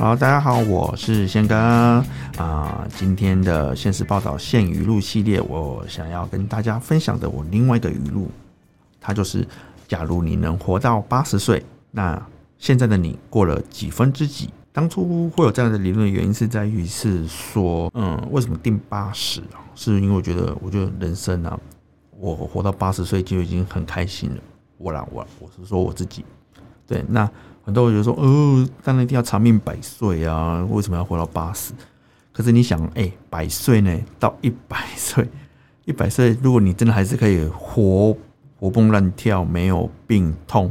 好，大家好，我是宪哥啊。今天的现实报道现语录系列，我想要跟大家分享的我另外一个语录，它就是：假如你能活到八十岁，那现在的你过了几分之几？当初会有这样的理论的原因是在于是说，嗯，为什么定八十啊？是因为我觉得，我觉得人生啊，我活到八十岁就已经很开心了。我啦，我我是说我自己，对那。很多人就说：“哦，当然一定要长命百岁啊！为什么要活到八十？可是你想，哎、百岁呢？到一百岁，一百岁，如果你真的还是可以活活蹦乱跳，没有病痛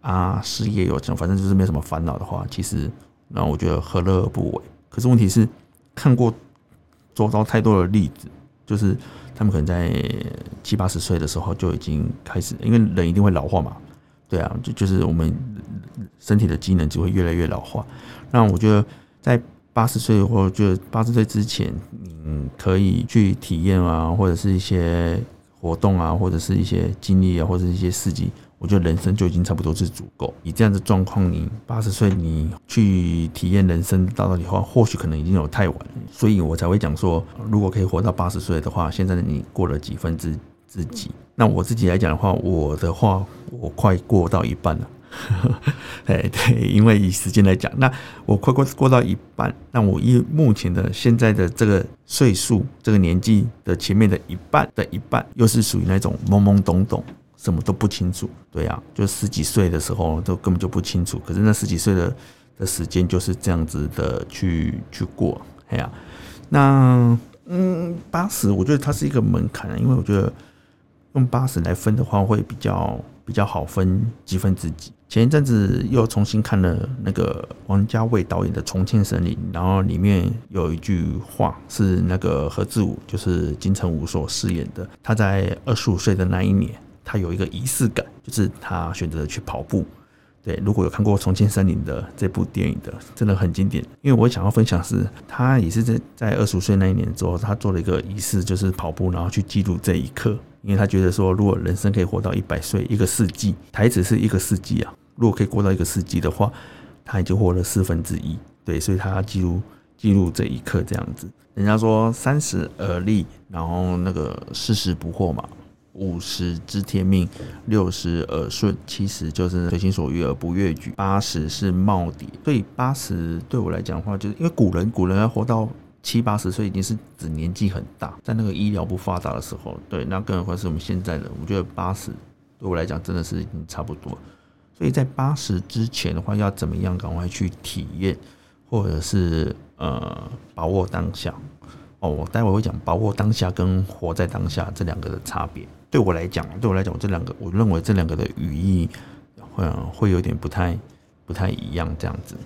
啊，事业有成，反正就是没什么烦恼的话，其实那我觉得何乐而不为？可是问题是，看过周遭太多的例子，就是他们可能在七八十岁的时候就已经开始，因为人一定会老化嘛。对啊，就就是我们。”身体的机能只会越来越老化。那我觉得，在八十岁或者八十岁之前，你可以去体验啊，或者是一些活动啊，或者是一些经历啊，或者是一些事迹，我觉得人生就已经差不多是足够。以这样的状况，你八十岁你去体验人生到底的话，或许可能已经有太晚。所以我才会讲说，如果可以活到八十岁的话，现在的你过了几分之自己？那我自己来讲的话，我的话，我快过到一半了。哎，对，因为以时间来讲，那我快过过到一半，那我以目前的现在的这个岁数、这个年纪的前面的一半的一半，又是属于那种懵懵懂懂，什么都不清楚。对啊，就十几岁的时候都根本就不清楚，可是那十几岁的的时间就是这样子的去去过。哎呀，那嗯，八十，我觉得它是一个门槛，因为我觉得用八十来分的话，会比较比较好分几分之几。前一阵子又重新看了那个王家卫导演的《重庆森林》，然后里面有一句话是那个何志武，就是金城武所饰演的。他在二十五岁的那一年，他有一个仪式感，就是他选择去跑步。对，如果有看过《重庆森林》的这部电影的，真的很经典。因为我想要分享是，他也是在在二十五岁那一年之后，他做了一个仪式，就是跑步，然后去记录这一刻。因为他觉得说，如果人生可以活到一百岁，一个世纪，台词是一个世纪啊。如果可以过到一个世纪的话，他已经活了四分之一。对，所以他记录记录这一刻这样子。人家说三十而立，然后那个四十不惑嘛，五十知天命，六十耳顺，七十就是随心所欲而不逾矩，八十是耄耋。所以八十对我来讲的话，就是因为古人古人要活到。七八十岁已经是指年纪很大，在那个医疗不发达的时候，对，那更何况是我们现在的。我觉得八十对我来讲真的是已经差不多。所以在八十之前的话，要怎么样赶快去体验，或者是呃把握当下。哦，我待会会讲把握当下跟活在当下这两个的差别。对我来讲，对我来讲，我这两个我认为这两个的语义会会有点不太不太一样这样子。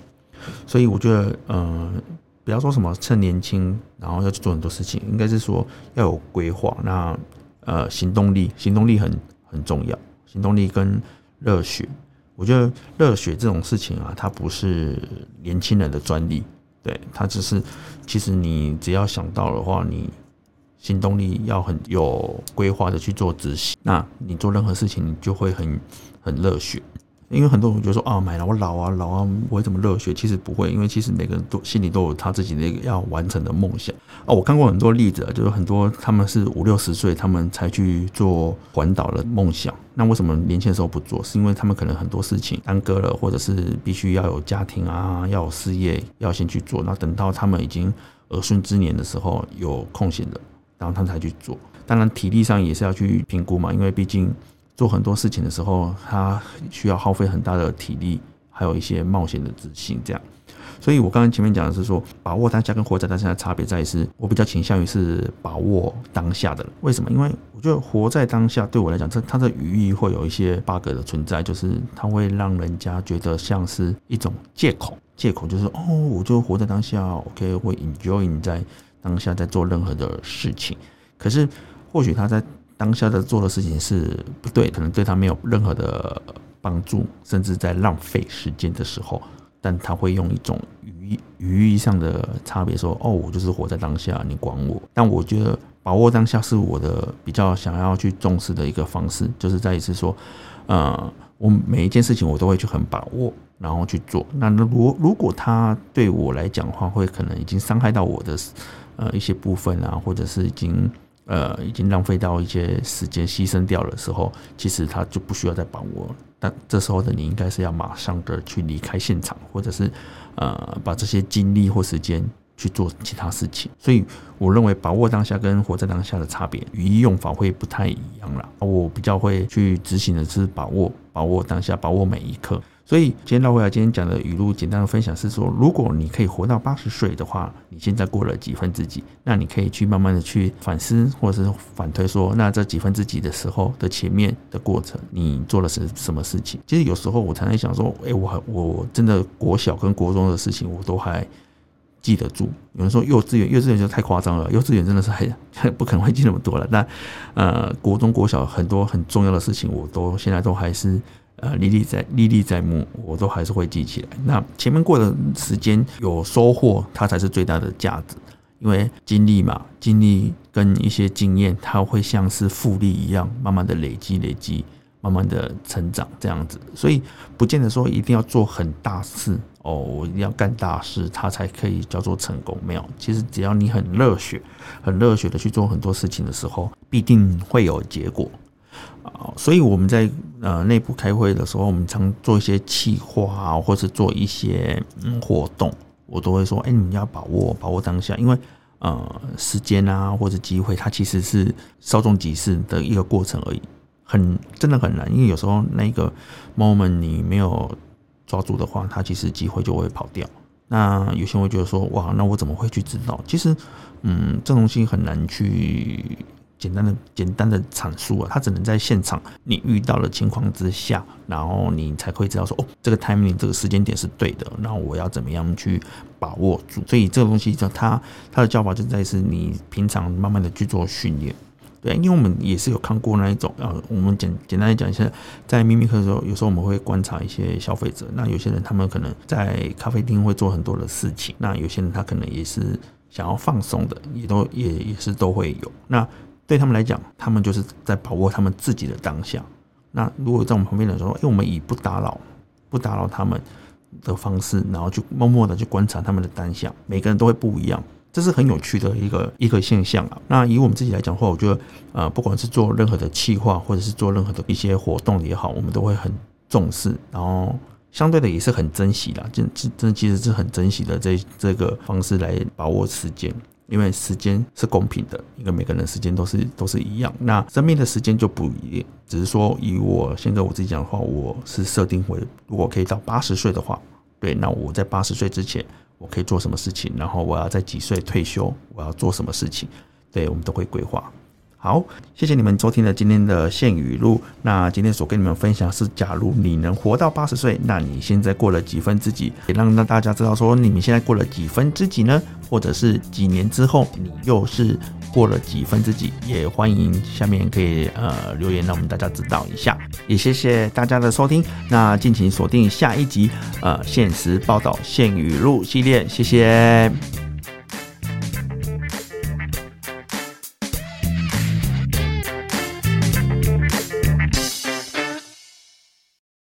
所以我觉得，嗯、不要说什么趁年轻，然后要去做很多事情，应该是说要有规划。那呃，行动力，行动力很很重要，行动力跟热血。我觉得热血这种事情啊，它不是年轻人的专利，对，它只是其实你只要想到的话，你行动力要很有规划的去做执行，那你做任何事情你就会很很热血。因为很多人觉得说啊，买了我老啊老啊，不会这么热血。其实不会，因为其实每个人都心里都有他自己的一个要完成的梦想哦，我看过很多例子，就是很多他们是五六十岁，他们才去做环岛的梦想。那为什么年轻的时候不做？是因为他们可能很多事情耽搁了，或者是必须要有家庭啊，要有事业，要先去做。那等到他们已经儿孙之年的时候，有空闲的，然后他们才去做。当然体力上也是要去评估嘛，因为毕竟。做很多事情的时候，他需要耗费很大的体力，还有一些冒险的执行，这样。所以我刚刚前面讲的是说，把握当下跟活在当下的差别在于是，我比较倾向于是把握当下的。为什么？因为我觉得活在当下对我来讲，这它的语义会有一些 bug 的存在，就是它会让人家觉得像是一种借口。借口就是哦，我就活在当下，OK，会 enjoy 你在当下在做任何的事情。可是或许他在。当下的做的事情是不对，可能对他没有任何的帮助，甚至在浪费时间的时候，但他会用一种语语义上的差别说：“哦，我就是活在当下，你管我。”但我觉得把握当下是我的比较想要去重视的一个方式，就是再一次说，呃，我每一件事情我都会去很把握，然后去做。那如如果他对我来讲的话，会可能已经伤害到我的呃一些部分啊，或者是已经呃已经浪费到一些时间牺牲掉的时候，其实他就不需要再把握。但这时候的你应该是要马上的去离开现场，或者是呃把这些精力或时间。去做其他事情，所以我认为把握当下跟活在当下的差别，语义用法会不太一样啦。我比较会去执行的是把握，把握当下，把握每一刻。所以今天绕回来，今天讲的语录简单的分享是说，如果你可以活到八十岁的话，你现在过了几分之几？那你可以去慢慢的去反思，或者是反推说，那这几分之几的时候的前面的过程，你做了什什么事情？其实有时候我常常想说，哎，我我真的国小跟国中的事情，我都还。记得住，有人说幼稚园，幼稚园就太夸张了。幼稚园真的是很不可能会记那么多了。那呃，国中、国小很多很重要的事情，我都现在都还是呃历历在历历在目，我都还是会记起来。那前面过的时间有收获，它才是最大的价值。因为经历嘛，经历跟一些经验，它会像是复利一样，慢慢的累积、累积，慢慢的成长这样子。所以不见得说一定要做很大事。哦，我一定要干大事，它才可以叫做成功。没有，其实只要你很热血、很热血的去做很多事情的时候，必定会有结果啊。所以我们在呃内部开会的时候，我们常做一些企划啊，或是做一些活动，我都会说：哎，你们要把握把握当下，因为呃时间啊或者机会，它其实是稍纵即逝的一个过程而已，很真的很难，因为有时候那个 moment 你没有。抓住的话，它其实机会就会跑掉。那有些人会觉得说，哇，那我怎么会去知道？其实，嗯，这东西很难去简单的、简单的阐述啊。他只能在现场你遇到的情况之下，然后你才会知道说，哦，这个 timing 这个时间点是对的。然后我要怎么样去把握住？所以这个东西叫他他的教法就在于是你平常慢慢的去做训练。对，因为我们也是有看过那一种，呃，我们简简单来讲一下，在秘密课的时候，有时候我们会观察一些消费者。那有些人他们可能在咖啡厅会做很多的事情，那有些人他可能也是想要放松的，也都也也是都会有。那对他们来讲，他们就是在把握他们自己的当下。那如果在我们旁边的时候，因为我们以不打扰、不打扰他们的方式，然后就默默的去观察他们的当下，每个人都会不一样。这是很有趣的一个一个现象啊。那以我们自己来讲的话，我觉得，呃，不管是做任何的企划，或者是做任何的一些活动也好，我们都会很重视，然后相对的也是很珍惜啦。这这这其实是很珍惜的这这个方式来把握时间，因为时间是公平的，因为每个人时间都是都是一样。那生命的时间就不一样，只是说以我现在我自己讲的话，我是设定为如果可以到八十岁的话，对，那我在八十岁之前。我可以做什么事情？然后我要在几岁退休？我要做什么事情？对，我们都会规划。好，谢谢你们收听了今天的宪语录。那今天所跟你们分享是，假如你能活到八十岁，那你现在过了几分之几？也让让大家知道说，你们现在过了几分之几呢？或者是几年之后，你又是过了几分之几？也欢迎下面可以呃留言，让我们大家知道一下。也谢谢大家的收听。那敬请锁定下一集呃现实报道现语录系列。谢谢。